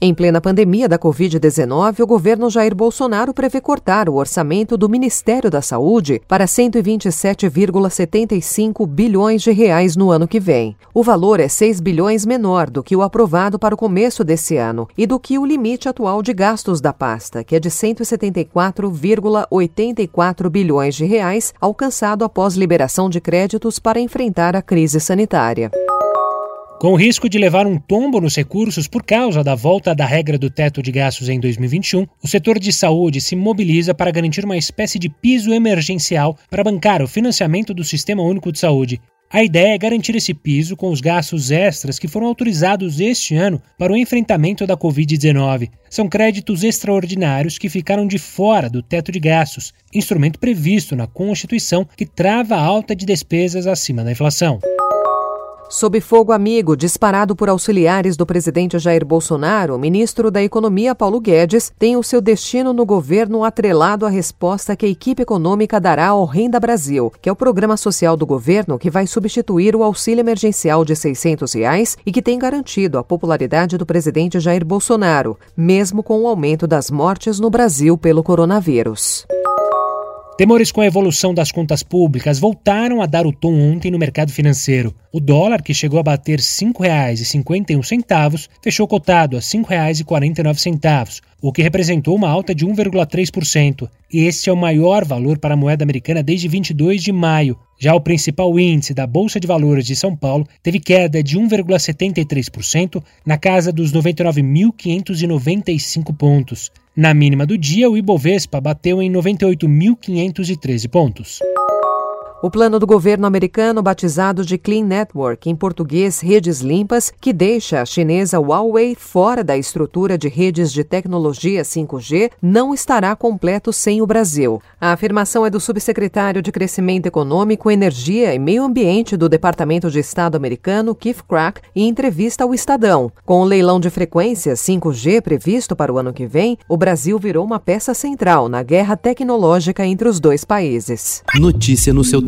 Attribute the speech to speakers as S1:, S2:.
S1: Em plena pandemia da Covid-19, o governo Jair Bolsonaro prevê cortar o orçamento do Ministério da Saúde para 127,75 bilhões de reais no ano que vem. O valor é 6 bilhões menor do que o aprovado para o começo desse ano e do que o limite atual de gastos da pasta, que é de 174,84 bilhões de reais, alcançado após liberação de créditos para enfrentar a crise sanitária.
S2: Com o risco de levar um tombo nos recursos por causa da volta da regra do teto de gastos em 2021, o setor de saúde se mobiliza para garantir uma espécie de piso emergencial para bancar o financiamento do Sistema Único de Saúde. A ideia é garantir esse piso com os gastos extras que foram autorizados este ano para o enfrentamento da Covid-19. São créditos extraordinários que ficaram de fora do teto de gastos, instrumento previsto na Constituição que trava a alta de despesas acima da inflação.
S1: Sob fogo amigo disparado por auxiliares do presidente Jair Bolsonaro, o ministro da Economia Paulo Guedes tem o seu destino no governo atrelado à resposta que a equipe econômica dará ao Renda Brasil, que é o programa social do governo que vai substituir o auxílio emergencial de 600 reais e que tem garantido a popularidade do presidente Jair Bolsonaro, mesmo com o aumento das mortes no Brasil pelo coronavírus.
S2: Temores com a evolução das contas públicas voltaram a dar o tom ontem no mercado financeiro. O dólar, que chegou a bater R$ 5,51, fechou cotado a R$ 5,49, o que representou uma alta de 1,3%. Este é o maior valor para a moeda americana desde 22 de maio. Já o principal índice da Bolsa de Valores de São Paulo teve queda de 1,73% na casa dos 99.595 pontos. Na mínima do dia, o Ibovespa bateu em 98.513 pontos.
S1: O plano do governo americano, batizado de Clean Network, em português Redes Limpas, que deixa a chinesa Huawei fora da estrutura de redes de tecnologia 5G, não estará completo sem o Brasil. A afirmação é do subsecretário de Crescimento Econômico, Energia e Meio Ambiente do Departamento de Estado americano, Keith Crack, em entrevista ao Estadão. Com o leilão de frequências 5G previsto para o ano que vem, o Brasil virou uma peça central na guerra tecnológica entre os dois países.
S3: Notícia no seu